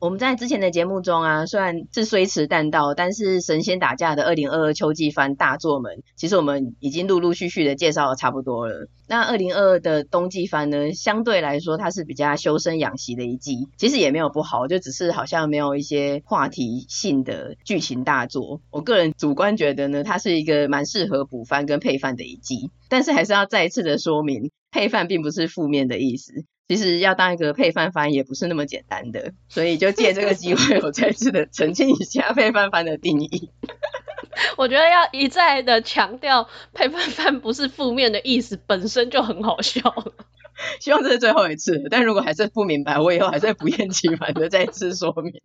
我们在之前的节目中啊，虽然是虽迟但到，但是神仙打架的二零二二秋季番大作们，其实我们已经陆陆续续的介绍的差不多了。那二零二二的冬季番呢，相对来说它是比较修身养息的一季，其实也没有不好，就只是好像没有一些话题性的剧情大作。我个人主观觉得呢，它是一个蛮适合补番跟配番的一季，但是还是要再一次的说明，配番并不是负面的意思。其实要当一个配饭番也不是那么简单的，所以就借这个机会，我再次的澄清一下配饭番的定义。我觉得要一再的强调配饭番不是负面的意思，本身就很好笑了。希望这是最后一次，但如果还是不明白，我以后还是不厌其烦的再次说明。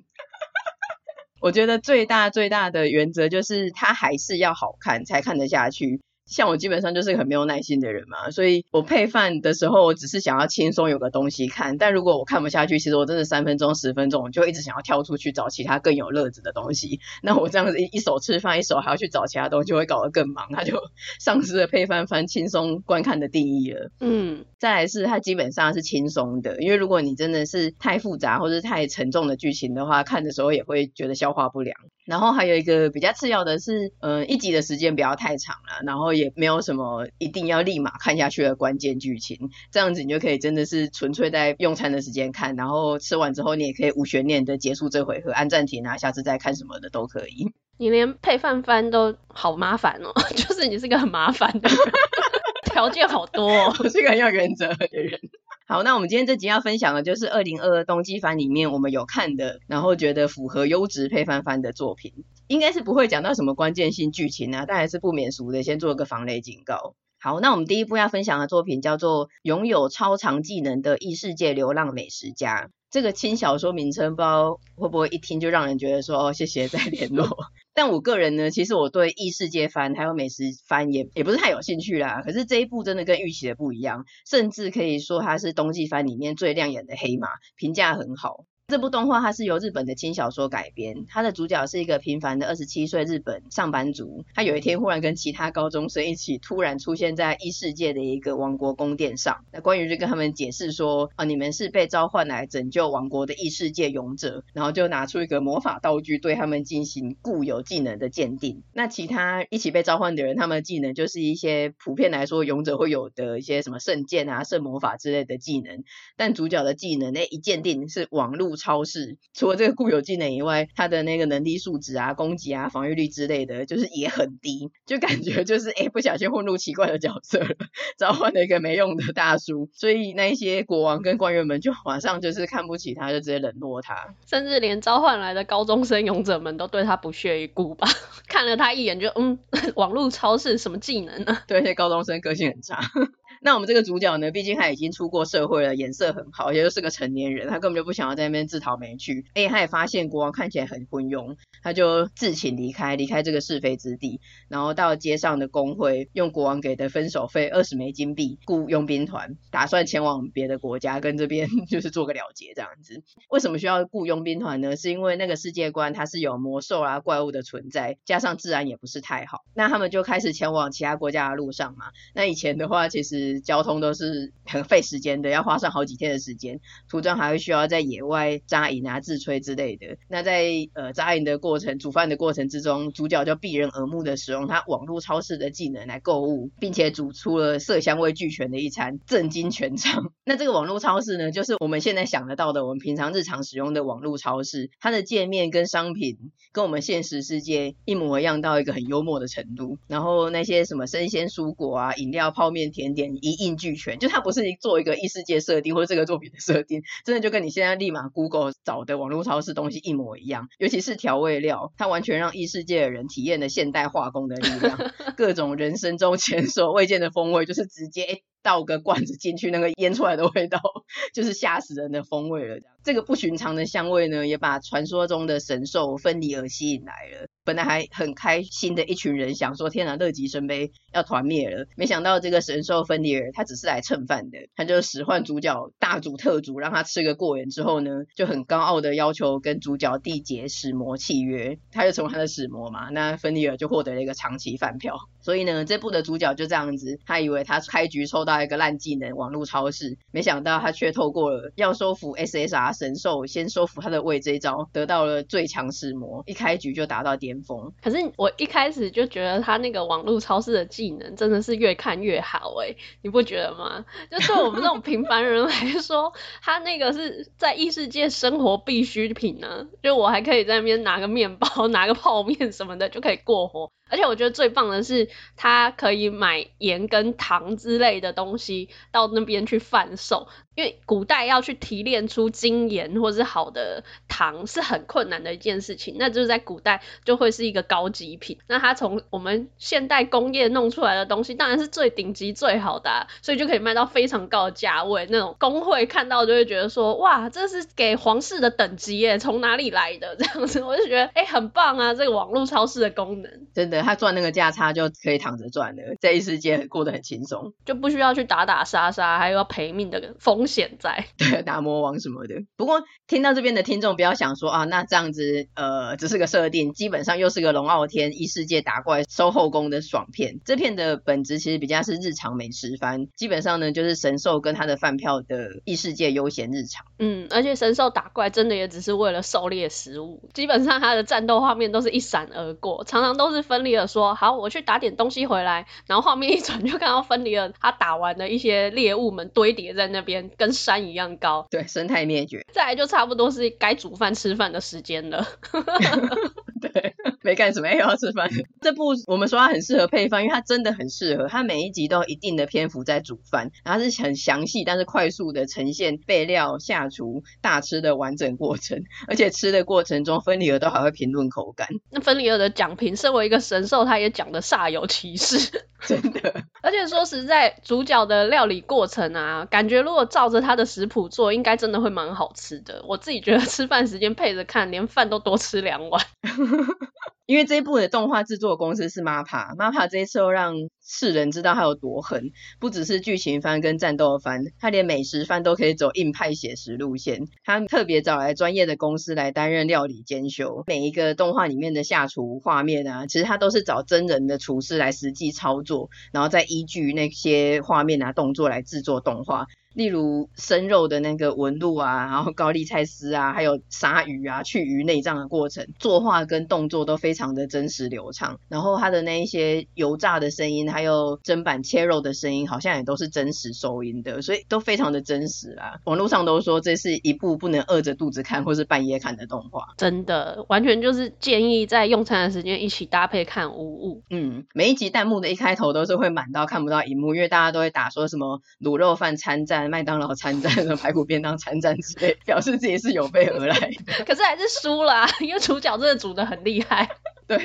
我觉得最大最大的原则就是它还是要好看才看得下去。像我基本上就是很没有耐心的人嘛，所以我配饭的时候，我只是想要轻松有个东西看。但如果我看不下去，其实我真的三分钟、十分钟，我就一直想要跳出去找其他更有乐子的东西。那我这样子一一手吃饭，一手还要去找其他东西，就会搞得更忙，他就 丧失了配饭饭轻松观看的定义了。嗯，再来是它基本上是轻松的，因为如果你真的是太复杂或是太沉重的剧情的话，看的时候也会觉得消化不良。然后还有一个比较次要的是，呃，一集的时间不要太长了，然后也没有什么一定要立马看下去的关键剧情，这样子你就可以真的是纯粹在用餐的时间看，然后吃完之后你也可以无悬念的结束这回合，按暂停啊，下次再看什么的都可以。你连配饭番都好麻烦哦，就是你是个很麻烦的人，条件好多哦，我是个很有原则的人。好，那我们今天这集要分享的就是二零二二冬季番里面我们有看的，然后觉得符合优质配翻番的作品，应该是不会讲到什么关键性剧情啊，但还是不免俗的，先做个防雷警告。好，那我们第一部要分享的作品叫做《拥有超常技能的异世界流浪美食家》。这个轻小说名称，不知道会不会一听就让人觉得说哦，谢谢再联络。但我个人呢，其实我对异世界番还有美食番也也不是太有兴趣啦。可是这一部真的跟预期的不一样，甚至可以说它是冬季番里面最亮眼的黑马，评价很好。这部动画它是由日本的轻小说改编，它的主角是一个平凡的二十七岁日本上班族。他有一天忽然跟其他高中生一起突然出现在异世界的一个王国宫殿上。那关羽就跟他们解释说：啊，你们是被召唤来拯救王国的异世界勇者。然后就拿出一个魔法道具对他们进行固有技能的鉴定。那其他一起被召唤的人，他们的技能就是一些普遍来说勇者会有的一些什么圣剑啊、圣魔法之类的技能。但主角的技能那一鉴定是网路路。超市除了这个固有技能以外，他的那个能力数值啊、攻击啊、防御力之类的，就是也很低，就感觉就是哎，不小心混入奇怪的角色了，召唤了一个没用的大叔，所以那一些国王跟官员们就马上就是看不起他，就直接冷落他，甚至连召唤来的高中生勇者们都对他不屑一顾吧，看了他一眼就嗯，网络超市什么技能呢？对，那些高中生个性很差。那我们这个主角呢，毕竟他已经出过社会了，颜色很好，也就是个成年人，他根本就不想要在那边自讨没趣。哎，他也发现国王看起来很昏庸，他就自请离开，离开这个是非之地，然后到街上的工会，用国王给的分手费二十枚金币雇佣兵团，打算前往别的国家跟这边 就是做个了结这样子。为什么需要雇佣兵团呢？是因为那个世界观它是有魔兽啊怪物的存在，加上治安也不是太好，那他们就开始前往其他国家的路上嘛。那以前的话，其实。交通都是很费时间的，要花上好几天的时间，途中还会需要在野外扎营啊、自炊之类的。那在呃扎营的过程、煮饭的过程之中，主角就避人耳目的使用他网络超市的技能来购物，并且煮出了色香味俱全的一餐，震惊全场。那这个网络超市呢，就是我们现在想得到的，我们平常日常使用的网络超市，它的界面跟商品跟我们现实世界一模一样，到一个很幽默的程度。然后那些什么生鲜蔬果啊、饮料、泡面、甜点。一应俱全，就它不是做一个异世界设定或者这个作品的设定，真的就跟你现在立马 Google 找的网络超市东西一模一样。尤其是调味料，它完全让异世界的人体验了现代化工的力量，各种人生中前所未见的风味，就是直接倒个罐子进去，那个腌出来的味道就是吓死人的风味了。这个不寻常的香味呢，也把传说中的神兽芬里尔吸引来了。本来还很开心的一群人想说：“天哪，乐极生悲，要团灭了。”没想到这个神兽芬里尔他只是来蹭饭的，他就使唤主角大煮特煮，让他吃个过瘾之后呢，就很高傲的要求跟主角缔结使魔契约，他就成为他的使魔嘛。那芬里尔就获得了一个长期饭票。所以呢，这部的主角就这样子，他以为他开局抽到一个烂技能网络超市，没想到他却透过了要收服 SSR 神兽，先收服他的胃这一招，得到了最强使魔，一开局就达到巅峰。可是我一开始就觉得他那个网络超市的技能真的是越看越好哎，你不觉得吗？就对我们这种平凡人来说，他那个是在异世界生活必需品呢、就我还可以在那边拿个面包、拿个泡面什么的就可以过活。而且我觉得最棒的是，他可以买盐跟糖之类的东西到那边去贩售。因为古代要去提炼出精盐或是好的糖是很困难的一件事情，那就是在古代就会是一个高级品。那它从我们现代工业弄出来的东西，当然是最顶级最好的啊，所以就可以卖到非常高的价位。那种工会看到就会觉得说，哇，这是给皇室的等级耶，从哪里来的 这样子？我就觉得，哎，很棒啊，这个网络超市的功能，真的，他赚那个价差就可以躺着赚了，在异世界过得很轻松，就不需要去打打杀杀，还有要赔命的风险在，对，打魔王什么的。不过听到这边的听众不要想说啊，那这样子呃只是个设定，基本上又是个龙傲天异世界打怪收后宫的爽片。这片的本质其实比较是日常美食番，基本上呢就是神兽跟他的饭票的异世界悠闲日常。嗯，而且神兽打怪真的也只是为了狩猎食物，基本上他的战斗画面都是一闪而过，常常都是芬里尔说好，我去打点东西回来，然后画面一转就看到分离了他打完的一些猎物们堆叠在那边，跟山。一样高，对，生态灭绝。再来就差不多是该煮饭吃饭的时间了。对，没干什么，又 要吃饭。这部我们说它很适合配饭，因为它真的很适合。它每一集都有一定的篇幅在煮饭，然后是很详细，但是快速的呈现备料、下厨、大吃的完整过程。而且吃的过程中，芬里尔都还会评论口感。那芬里尔的讲评，身为一个神兽，他也讲的煞有其事。真的，而且说实在，主角的料理过程啊，感觉如果照着他的食谱做，应该真的会蛮好吃的。我自己觉得吃饭时间配着看，连饭都多吃两碗。因为这一部的动画制作公司是 MAPPA，MAPPA 这一次又让世人知道它有多狠，不只是剧情番跟战斗番，它连美食番都可以走硬派写实路线。他特别找来专业的公司来担任料理监修，每一个动画里面的下厨画面啊，其实他都是找真人的厨师来实际操作，然后再依据那些画面啊动作来制作动画。例如生肉的那个纹路啊，然后高丽菜丝啊，还有杀鱼啊、去鱼内脏的过程，作画跟动作都非常的真实流畅。然后它的那一些油炸的声音，还有砧板切肉的声音，好像也都是真实收音的，所以都非常的真实啦。网络上都说这是一部不能饿着肚子看或是半夜看的动画，真的完全就是建议在用餐的时间一起搭配看无误。嗯，每一集弹幕的一开头都是会满到看不到荧幕，因为大家都会打说什么卤肉饭参战。麦当劳参战和排骨便当参战之类，表示自己是有备而来的。可是还是输了啊，因为主角真的煮的很厉害。对，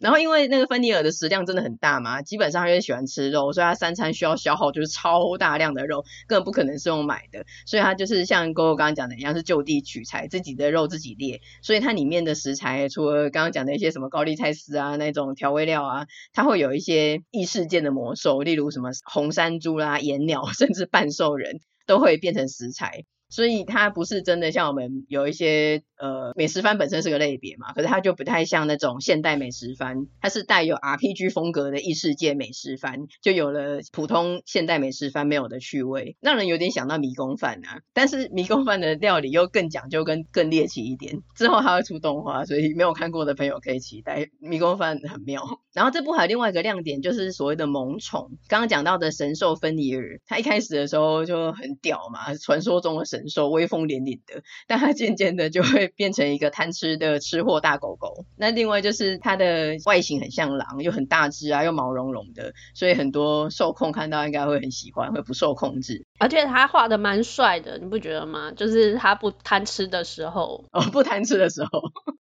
然后因为那个芬尼尔的食量真的很大嘛，基本上他就喜欢吃肉，所以他三餐需要消耗就是超大量的肉，根本不可能是用买的。所以他就是像 GoGo 刚刚讲的一样，是就地取材，自己的肉自己猎。所以它里面的食材，除了刚刚讲的一些什么高丽菜丝啊那种调味料啊，它会有一些异世界的魔兽，例如什么红山猪啦、岩鸟，甚至半兽人。都会变成食材。所以它不是真的像我们有一些呃美食番本身是个类别嘛，可是它就不太像那种现代美食番，它是带有 RPG 风格的异世界美食番，就有了普通现代美食番没有的趣味，让人有点想到迷宫饭啊。但是迷宫饭的料理又更讲究跟更猎奇一点，之后还会出动画，所以没有看过的朋友可以期待。迷宫饭很妙。然后这部还有另外一个亮点就是所谓的萌宠，刚刚讲到的神兽芬里尔，它一开始的时候就很屌嘛，传说中的神。神兽威风凛凛的，但它渐渐的就会变成一个贪吃的吃货大狗狗。那另外就是它的外形很像狼，又很大只啊，又毛茸茸的，所以很多受控看到应该会很喜欢，会不受控制。而且他画的蛮帅的，你不觉得吗？就是他不贪吃的时候，哦，不贪吃的时候。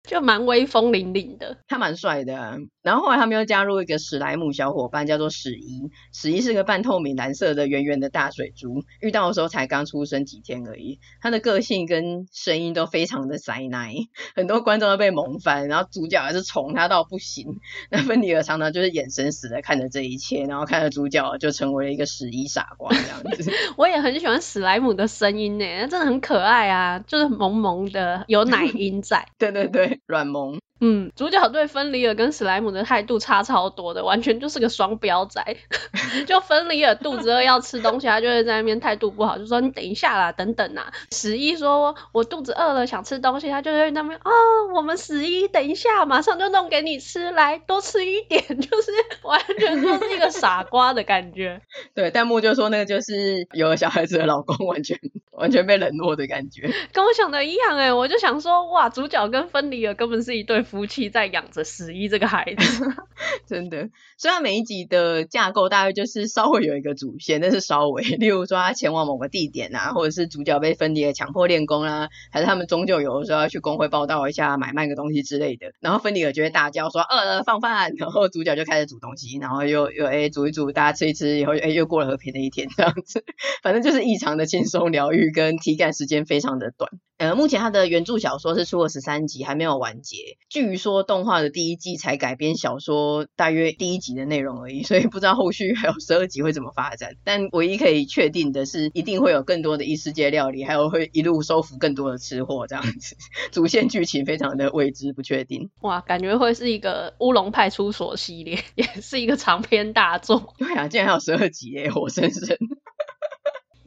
就蛮威风凛凛的，他蛮帅的啊。然后后来他们又加入一个史莱姆小伙伴，叫做史一。史一是个半透明蓝色的圆圆的大水珠，遇到的时候才刚出生几天而已。他的个性跟声音都非常的塞奶，很多观众都被萌翻，然后主角还是宠他到不行。那芬迪尔常常就是眼神死的看着这一切，然后看着主角就成为了一个史一傻瓜这样子。我也很喜欢史莱姆的声音呢，真的很可爱啊，就是萌萌的，有奶音在。对对对，软萌。嗯，主角对芬里尔跟史莱姆的态度差超多的，完全就是个双标仔。就芬里尔肚子饿要吃东西，他就会在那边态度不好，就说你等一下啦，等等呐。十一说我肚子饿了想吃东西，他就在那边啊、哦，我们十一等一下马上就弄给你吃，来多吃一点，就是完全就是一个傻瓜的感觉。对，弹幕就说那个就是有了小孩子的老公，完全完全被冷落的感觉，跟我想的一样哎，我就想说哇，主角跟芬里尔根本是一对。夫妻在养着十一这个孩子，真的。虽然每一集的架构大概就是稍微有一个主线，但是稍微，例如说他前往某个地点啊，或者是主角被芬迪尔强迫练功啊，还是他们终究有的时候要去工会报道一下，买卖个东西之类的。然后芬迪尔就会大叫说：“饿了，放饭。”然后主角就开始煮东西，然后又又哎煮一煮，大家吃一吃，以后哎又过了和平的一天这样子。反正就是异常的轻松疗愈，跟体感时间非常的短。呃，目前他的原著小说是出了十三集，还没有完结。据说动画的第一季才改编小说大约第一集的内容而已，所以不知道后续还有十二集会怎么发展。但唯一可以确定的是，一定会有更多的异世界料理，还有会一路收服更多的吃货这样子。主线剧情非常的未知不确定。哇，感觉会是一个乌龙派出所系列，也是一个长篇大作。对啊，竟然还有十二集耶，活生生。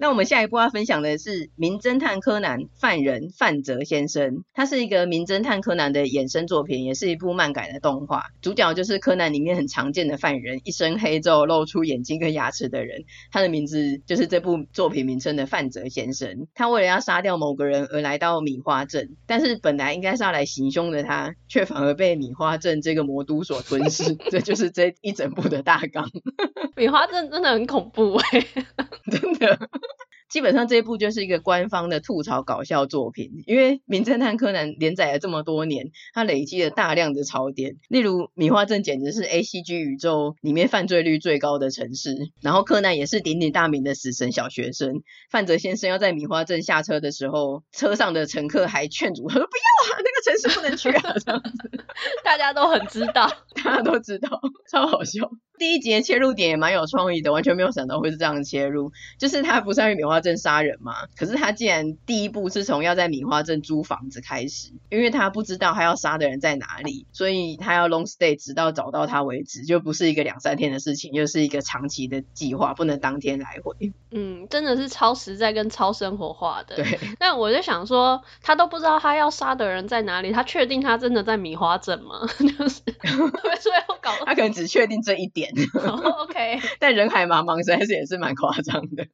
那我们下一步要分享的是《名侦探柯南：犯人范泽先生》，他是一个名侦探柯南的衍生作品，也是一部漫改的动画。主角就是柯南里面很常见的犯人，一身黑皱、露出眼睛跟牙齿的人。他的名字就是这部作品名称的范泽先生。他为了要杀掉某个人而来到米花镇，但是本来应该是要来行凶的他，却反而被米花镇这个魔都所吞噬。这就是这一整部的大纲。米花镇真的很恐怖哎、欸，真的。基本上这一部就是一个官方的吐槽搞笑作品，因为《名侦探柯南》连载了这么多年，它累积了大量的槽点，例如米花镇简直是 ACG 宇宙里面犯罪率最高的城市，然后柯南也是鼎鼎大名的死神小学生。范泽先生要在米花镇下车的时候，车上的乘客还劝阻他 说：“不要啊，城市不能去啊。”这样子，大家都很知道，大家都知道，超好笑。第一集的切入点也蛮有创意的，完全没有想到会是这样切入。就是他不是要去米花镇杀人嘛？可是他竟然第一步是从要在米花镇租房子开始，因为他不知道他要杀的人在哪里，所以他要 long stay 直到找到他为止，就不是一个两三天的事情，又是一个长期的计划，不能当天来回。嗯，真的是超实在跟超生活化的。对。但我就想说，他都不知道他要杀的人在哪里，他确定他真的在米花镇吗？就是最后搞，他可能只确定这一点。oh, OK，但人海茫茫，实在是也是蛮夸张的，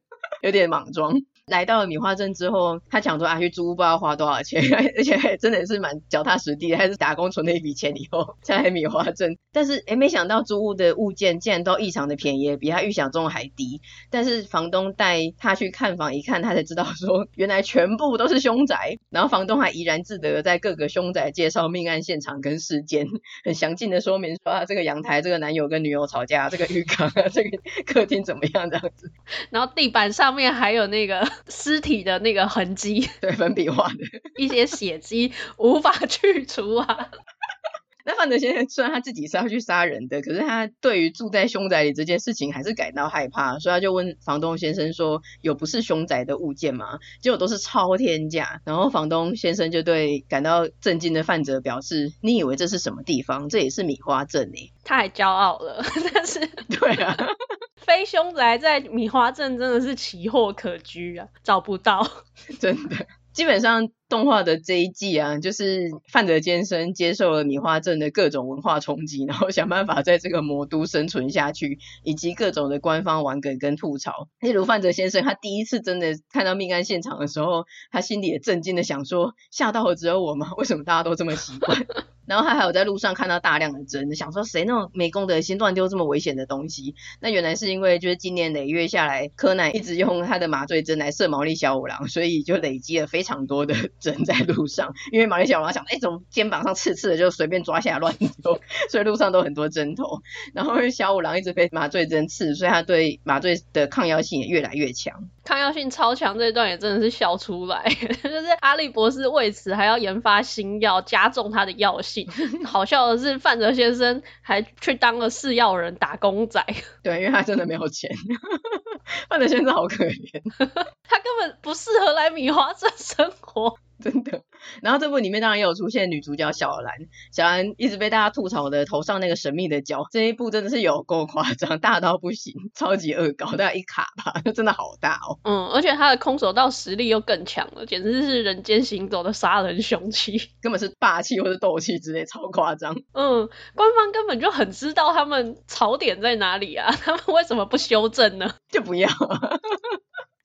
有点莽撞。来到了米花镇之后，他想说啊，去租屋不知道花多少钱，而且还真的是蛮脚踏实地的，还是打工存了一笔钱以后才来米花镇。但是诶，没想到租屋的物件竟然都异常的便宜，比他预想中还低。但是房东带他去看房，一看他才知道说，原来全部都是凶宅。然后房东还怡然自得在各个凶宅介绍命案现场跟事件，很详尽的说明说啊，这个阳台，这个男友跟女友吵架，这个浴缸啊，这个客厅怎么样这样子。然后地板上面还有那个。尸体的那个痕迹，对，粉笔画的 一些血迹无法去除啊。那范泽先生虽然他自己是要去杀人的，可是他对于住在凶宅里这件事情还是感到害怕，所以他就问房东先生说：“有不是凶宅的物件吗？”结果都是超天价。然后房东先生就对感到震惊的范泽表示：“你以为这是什么地方？这也是米花镇诶。”他还骄傲了，但是对啊。非凶宅在米花镇真的是奇货可居啊，找不到，真的。基本上动画的这一季啊，就是范泽先生接受了米花镇的各种文化冲击，然后想办法在这个魔都生存下去，以及各种的官方玩梗跟吐槽。例如范泽先生他第一次真的看到命案现场的时候，他心里也震惊的想说：吓到了只有我吗？为什么大家都这么习惯？然后他还有在路上看到大量的针，想说谁那么没公德心乱丢这么危险的东西？那原来是因为就是经年累月下来，柯南一直用他的麻醉针来射毛利小五郎，所以就累积了非常多的针在路上。因为毛利小五郎想，哎，怎么肩膀上刺刺的，就随便抓下来乱丢，所以路上都很多针头。然后小五郎一直被麻醉针刺，所以他对麻醉的抗药性也越来越强。抗药性超强这一段也真的是笑出来，就是阿笠博士为此还要研发新药，加重它的药性。好笑的是，范泽先生还去当了试药人、打工仔。对，因为他真的没有钱。范泽先生好可怜，他根本不适合来米花镇生活。真的，然后这部里面当然也有出现女主角小兰，小兰一直被大家吐槽的头上那个神秘的角，这一部真的是有够夸张，大到不行，超级恶搞，大概一卡吧，真的好大哦。嗯，而且他的空手道实力又更强了，简直是人间行走的杀人凶器，根本是霸气或者斗气之类，超夸张。嗯，官方根本就很知道他们槽点在哪里啊，他们为什么不修正呢？就不要。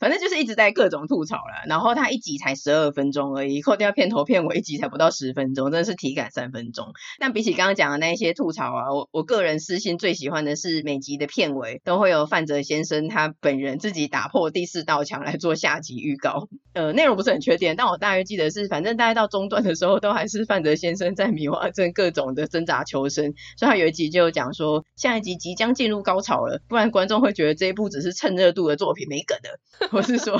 反正就是一直在各种吐槽了，然后它一集才十二分钟而已，扣掉片头片尾一集才不到十分钟，真的是体感三分钟。但比起刚刚讲的那些吐槽啊，我我个人私心最喜欢的是每集的片尾都会有范泽先生他本人自己打破第四道墙来做下集预告。呃，内容不是很确定，但我大约记得是，反正大概到中段的时候都还是范泽先生在米花镇各种的挣扎求生，所以他有一集就讲说下一集即将进入高潮了，不然观众会觉得这一部只是蹭热度的作品，没梗的。我是说，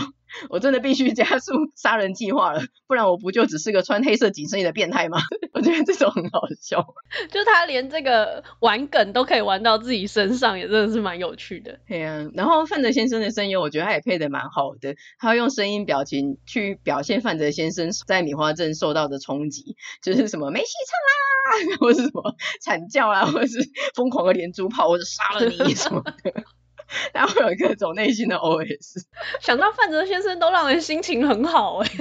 我真的必须加速杀人计划了，不然我不就只是个穿黑色紧身衣的变态吗？我觉得这种很好笑，就他连这个玩梗都可以玩到自己身上，也真的是蛮有趣的。对啊，然后范泽先生的声音，我觉得他也配的蛮好的，他要用声音表情去表现范泽先生在米花镇受到的冲击，就是什么没戏唱啦，或是什么惨叫啦，或者是疯狂的连珠炮，或者杀了你什么的。然后会有各种内心的 OS，想到范泽先生都让人心情很好哎。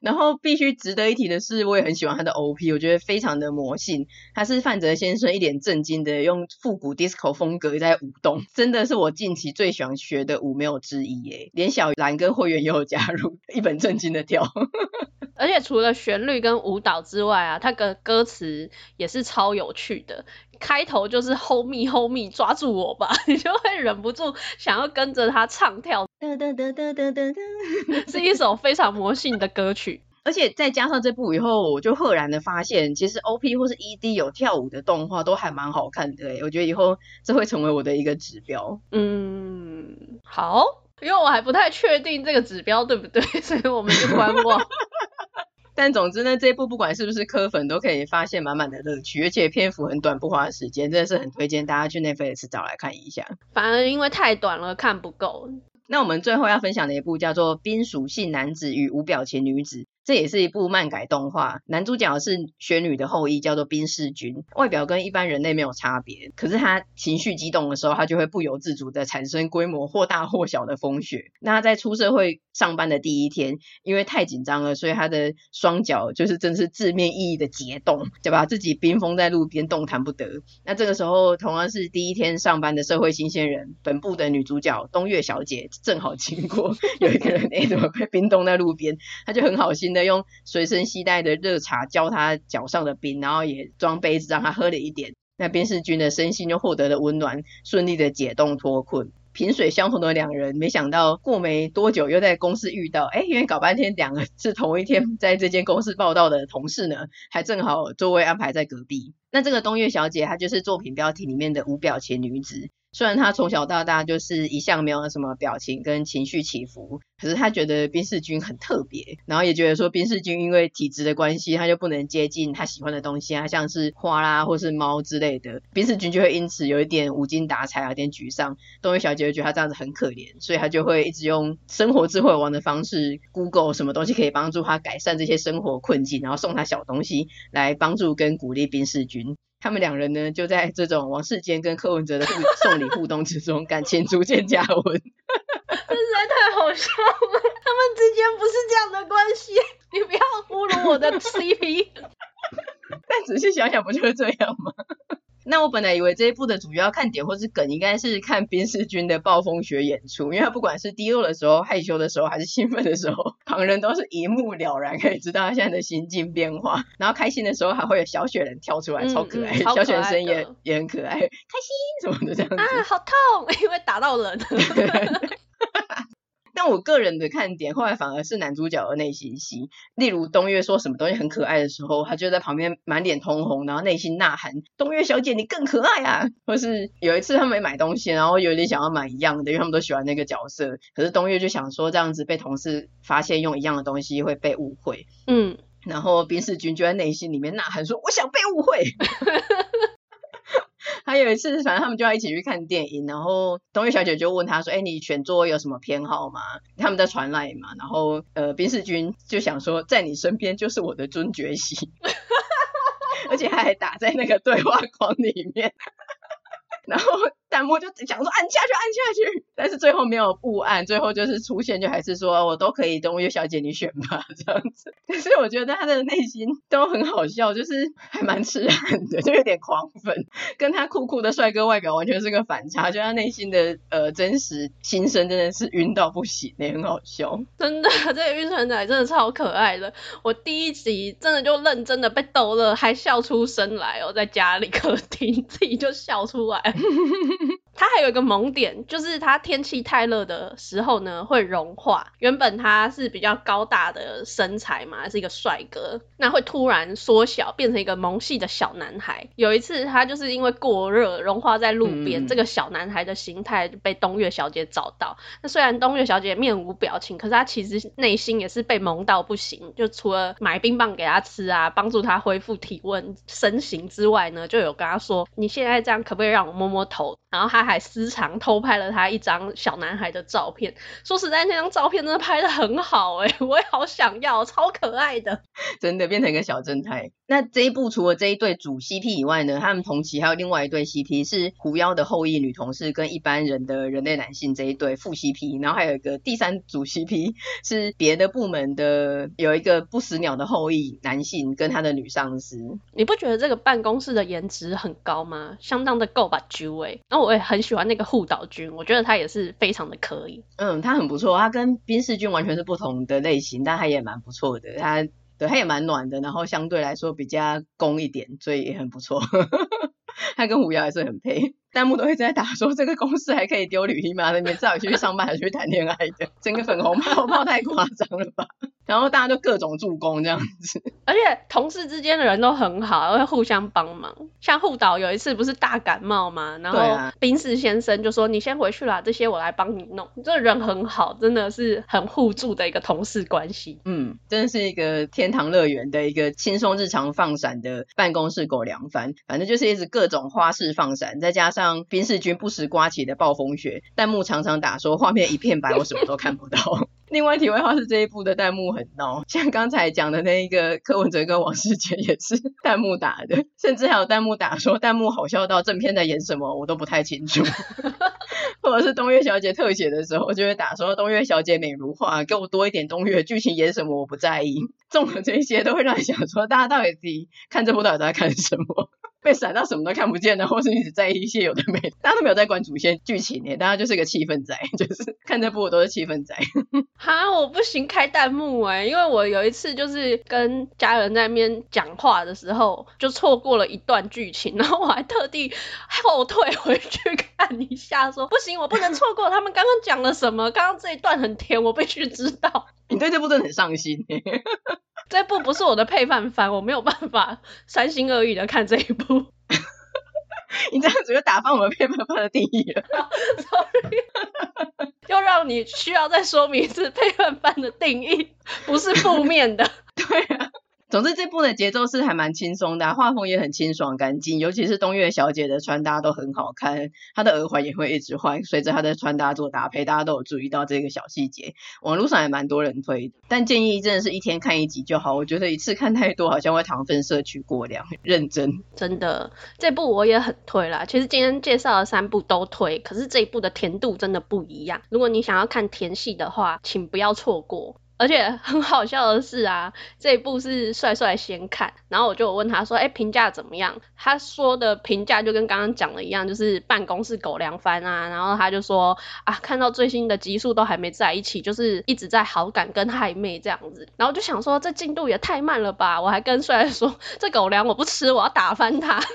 然后必须值得一提的是，我也很喜欢他的 OP，我觉得非常的魔性。他是范泽先生一脸震惊的用复古 disco 风格在舞动，真的是我近期最喜欢学的舞没有之一耶。连小兰跟会员也有加入，一本正经的跳。而且除了旋律跟舞蹈之外啊，他的歌词也是超有趣的。开头就是 Hold me, hold me，抓住我吧，你就会忍不住想要跟着他唱跳。哒哒哒哒哒哒哒，是一首非常魔性的歌曲。而且再加上这部以后，我就赫然的发现，其实 OP 或是 ED 有跳舞的动画都还蛮好看的。我觉得以后这会成为我的一个指标。嗯，好，因为我还不太确定这个指标对不对，所以我们就观望。但总之呢，这一部不管是不是柯粉，都可以发现满满的乐趣，而且篇幅很短，不花时间，真的是很推荐大家去 Netflix 找来看一下。反而因为太短了，看不够。那我们最后要分享的一部叫做《冰属性男子与无表情女子》。这也是一部漫改动画，男主角是雪女的后裔，叫做冰室君，外表跟一般人类没有差别，可是他情绪激动的时候，他就会不由自主的产生规模或大或小的风雪。那他在出社会上班的第一天，因为太紧张了，所以他的双脚就是真是字面意义的结冻，就把自己冰封在路边，动弹不得。那这个时候，同样是第一天上班的社会新鲜人，本部的女主角东月小姐正好经过，有一个人哎怎么被冰冻在路边，他就很好心。用随身携带的热茶浇他脚上的冰，然后也装杯子让他喝了一点。那边世君的身心就获得了温暖，顺利的解冻脱困。萍水相逢的两人，没想到过没多久又在公司遇到。哎，因为搞半天两个是同一天在这间公司报到的同事呢，还正好座位安排在隔壁。那这个东月小姐，她就是作品标题里面的无表情女子。虽然他从小到大就是一向没有什么表情跟情绪起伏，可是他觉得冰室君很特别，然后也觉得说冰室君因为体质的关系，他就不能接近他喜欢的东西啊，像是花啦或是猫之类的，冰室君就会因此有一点无精打采，有点沮丧。东月小姐就觉得他这样子很可怜，所以他就会一直用生活智慧王的方式，Google 什么东西可以帮助他改善这些生活困境，然后送他小东西来帮助跟鼓励冰室君。他们两人呢，就在这种王世坚跟柯文哲的互送礼互动之中，感情逐渐加温。这实在太好笑了，他们之间不是这样的关系，你不要侮辱我的 CP。但仔细想想，不就是这样吗？那我本来以为这一部的主要看点或是梗，应该是看 冰世君的暴风雪演出，因为他不管是低落的时候、害羞的时候，还是兴奋的时候，旁人都是一目了然，可以知道他现在的心境变化。然后开心的时候，还会有小雪人跳出来，超可爱，小雪人声也也很可爱，开心什么的这样子。啊，好痛，因为打到人。但我个人的看点，后来反而是男主角的内心戏。例如东岳说什么东西很可爱的时候，他就在旁边满脸通红，然后内心呐喊：“东岳小姐，你更可爱啊！”或是有一次他们买东西，然后有点想要买一样的，因为他们都喜欢那个角色。可是东岳就想说，这样子被同事发现用一样的东西会被误会。嗯，然后宾士君就在内心里面呐喊说：“我想被误会。” 还有一次，反正他们就要一起去看电影，然后冬月小姐就问他说：“哎，你选座有什么偏好吗？”他们在传来嘛，然后呃，宾士君就想说，在你身边就是我的尊爵席，而且他还打在那个对话框里面，然后。弹幕就讲说按下去，按下去，但是最后没有不按，最后就是出现，就还是说我都可以，东岳小姐你选吧 这样子。可是我觉得他的内心都很好笑，就是还蛮痴汉的，就有点狂粉，跟他酷酷的帅哥外表完全是个反差，就他内心的呃真实心声真的是晕到不行，也很好笑。真的，这个晕船仔真的超可爱的，我第一集真的就认真的被逗乐，还笑出声来哦，在家里客厅自己就笑出来。它还有一个萌点，就是它天气太热的时候呢，会融化。原本他是比较高大的身材嘛，是一个帅哥，那会突然缩小，变成一个萌系的小男孩。有一次，他就是因为过热融化在路边，嗯、这个小男孩的形态就被东月小姐找到。那虽然东月小姐面无表情，可是他其实内心也是被萌到不行。就除了买冰棒给他吃啊，帮助他恢复体温身形之外呢，就有跟他说：“你现在这样可不可以让我摸摸头？”然后他还私藏偷拍了他一张小男孩的照片。说实在，那张照片真的拍的很好哎，我也好想要，超可爱的。真的变成一个小正太。那这一部除了这一对主 CP 以外呢，他们同期还有另外一对 CP 是狐妖的后裔女同事跟一般人的人类男性这一对副 CP，然后还有一个第三组 CP 是别的部门的有一个不死鸟的后裔男性跟他的女上司。你不觉得这个办公室的颜值很高吗？相当的够把揪哎，然后。我也很很喜欢那个护岛君，我觉得他也是非常的可以。嗯，他很不错，他跟冰释君完全是不同的类型，但他也蛮不错的。他对他也蛮暖的，然后相对来说比较攻一点，所以也很不错。他跟狐妖还是很配。弹幕都会在打说，这个公司还可以丢履历吗？那边至少去上班还是去谈恋爱的？整个粉红泡泡太夸张了吧？然后大家就各种助攻这样子，而且同事之间的人都很好，会互相帮忙。像护导有一次不是大感冒嘛？然后冰室先生就说：“你先回去啦，这些我来帮你弄。”这人很好，真的是很互助的一个同事关系。嗯，真的是一个天堂乐园的一个轻松日常放闪的办公室狗粮番。反正就是一直各种花式放闪，再加上宾士君不时刮起的暴风雪，弹幕常常打说画面一片白，我什么都看不到。另外题外话是这一部的弹幕很闹，像刚才讲的那一个柯文哲跟王世杰也是弹幕打的，甚至还有弹幕打说弹幕好笑到正片在演什么我都不太清楚，或者是东岳小姐特写的时候就会打说东岳小姐美如画，给我多一点东岳剧情演什么我不在意，综合这些都会让你想说大家到底看这部到底在看什么？被闪到什么都看不见的，或是一直在意一些有的没的，大家都没有在关注一些剧情耶，大家就是个气氛仔，就是看这部我都是气氛仔。哈，我不行开弹幕哎，因为我有一次就是跟家人在那边讲话的时候，就错过了一段剧情，然后我还特地后退回去看一下说，说不行，我不能错过他们刚刚讲了什么，刚刚这一段很甜，我必须知道。你对这部真的很上心耶。这部不是我的配饭番，我没有办法三心二意的看这一部。你这样子就打翻我们配饭番的定义了。Sorry，又让你需要再说明一次配饭番的定义，不是负面的。对啊。总之这部的节奏是还蛮轻松的，画风也很清爽干净，尤其是东岳小姐的穿搭都很好看，她的耳环也会一直换，随着她的穿搭做搭配，大家都有注意到这个小细节。网络上也蛮多人推，但建议真的是一天看一集就好，我觉得一次看太多好像会糖分摄取过量，认真。真的，这部我也很推啦。其实今天介绍的三部都推，可是这一部的甜度真的不一样。如果你想要看甜戏的话，请不要错过。而且很 好笑的是啊，这一部是帅帅先看，然后我就问他说：“哎，评价怎么样？”他说的评价就跟刚刚讲的一样，就是办公室狗粮番啊。然后他就说：“啊，看到最新的集数都还没在一起，就是一直在好感跟暧昧这样子。”然后我就想说，这进度也太慢了吧！我还跟帅帅说：“这狗粮我不吃，我要打翻它。”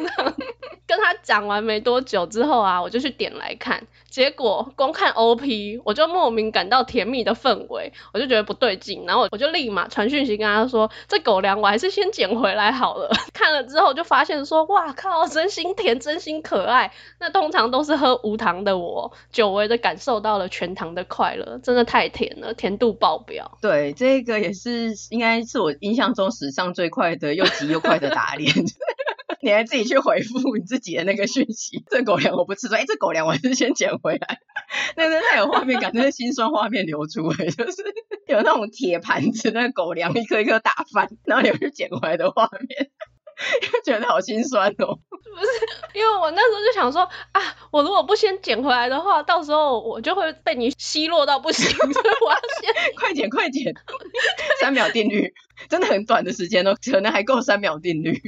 跟他讲完没多久之后啊，我就去点来看，结果光看 OP，我就莫名感到甜蜜的氛围，我就觉得不对。最近，然后我就立马传讯息跟他说：“这狗粮我还是先捡回来好了。”看了之后就发现说：“哇靠，真心甜，真心可爱。”那通常都是喝无糖的我，久违的感受到了全糖的快乐，真的太甜了，甜度爆表。对，这个也是应该是我印象中史上最快的又急又快的打脸。你还自己去回复你自己的那个讯息，这狗粮我不吃，说哎，这狗粮我还是先捡回来。那真的太有画面感，真的心酸画面流出来，就是有那种铁盘子，那个狗粮一颗一颗打翻，然后你去捡回来的画面，觉得好心酸哦。不是，因为我那时候就想说啊，我如果不先捡回来的话，到时候我就会被你奚落到不行，所以我要先快捡快捡，三秒定律，真的很短的时间哦，可能还够三秒定律。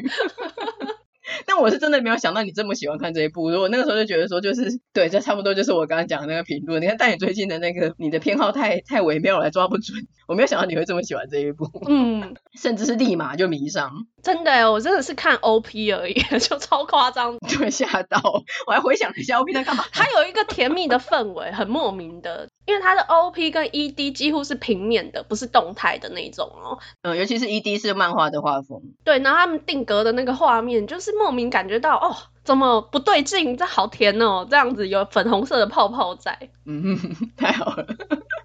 但我是真的没有想到你这么喜欢看这一部，我那个时候就觉得说，就是对，这差不多就是我刚刚讲的那个评论。你看，但你最近的那个你的偏好太太微妙了，抓不准。我没有想到你会这么喜欢这一部，嗯，甚至是立马就迷上。真的，我真的是看 OP 而已，就超夸张，就会吓到。我还回想了一下 OP 在干嘛，它有一个甜蜜的氛围，很莫名的，因为它的 OP 跟 ED 几乎是平面的，不是动态的那种哦。嗯，尤其是 ED 是漫画的画风，对，然后他们定格的那个画面就是。莫名感觉到哦，怎么不对劲？这好甜哦，这样子有粉红色的泡泡在，嗯，太好了，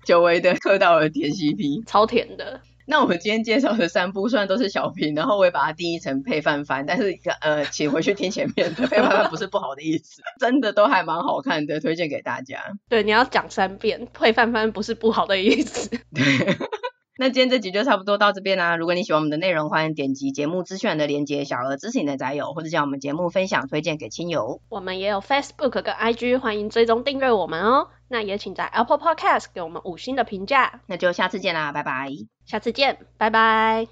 久违的磕到了甜 CP，超甜的。那我们今天介绍的三部虽然都是小品，然后我也把它定义成配饭番，但是呃，请回去听前面的配饭番不是不好的意思，真的都还蛮好看的，推荐给大家。对，你要讲三遍，配饭番不是不好的意思。对。那今天这集就差不多到这边啦、啊。如果你喜欢我们的内容，欢迎点击节目资讯的连接，小额支持你的宅友，或者将我们节目分享推荐给亲友。我们也有 Facebook 跟 IG，欢迎追踪订阅我们哦。那也请在 Apple Podcast 给我们五星的评价。那就下次见啦，拜拜。下次见，拜拜。